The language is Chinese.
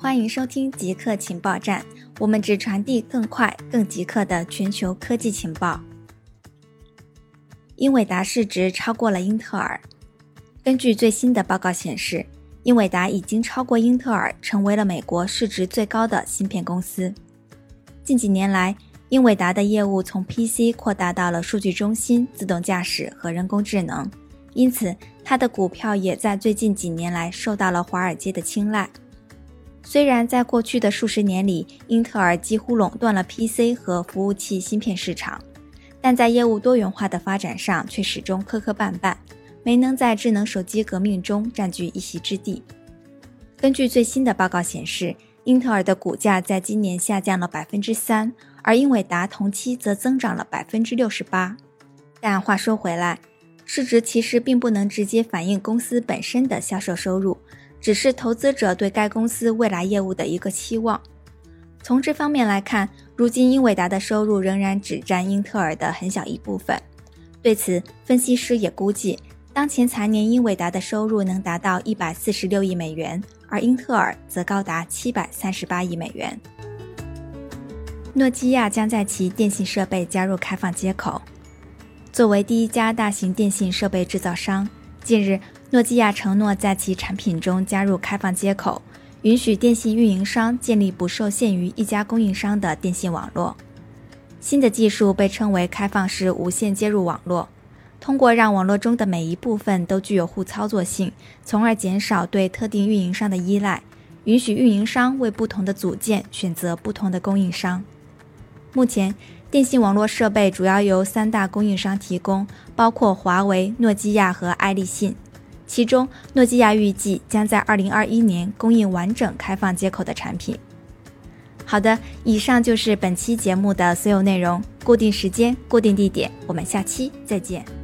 欢迎收听极客情报站，我们只传递更快、更极客的全球科技情报。英伟达市值超过了英特尔。根据最新的报告显示，英伟达已经超过英特尔，成为了美国市值最高的芯片公司。近几年来，英伟达的业务从 PC 扩大到了数据中心、自动驾驶和人工智能，因此它的股票也在最近几年来受到了华尔街的青睐。虽然在过去的数十年里，英特尔几乎垄断了 PC 和服务器芯片市场，但在业务多元化的发展上却始终磕磕绊绊，没能在智能手机革命中占据一席之地。根据最新的报告显示，英特尔的股价在今年下降了百分之三，而英伟达同期则增长了百分之六十八。但话说回来，市值其实并不能直接反映公司本身的销售收入。只是投资者对该公司未来业务的一个期望。从这方面来看，如今英伟达的收入仍然只占英特尔的很小一部分。对此，分析师也估计，当前财年英伟达的收入能达到一百四十六亿美元，而英特尔则高达七百三十八亿美元。诺基亚将在其电信设备加入开放接口。作为第一家大型电信设备制造商，近日。诺基亚承诺在其产品中加入开放接口，允许电信运营商建立不受限于一家供应商的电信网络。新的技术被称为开放式无线接入网络，通过让网络中的每一部分都具有互操作性，从而减少对特定运营商的依赖，允许运营商为不同的组件选择不同的供应商。目前，电信网络设备主要由三大供应商提供，包括华为、诺基亚和爱立信。其中，诺基亚预计将在2021年供应完整开放接口的产品。好的，以上就是本期节目的所有内容。固定时间，固定地点，我们下期再见。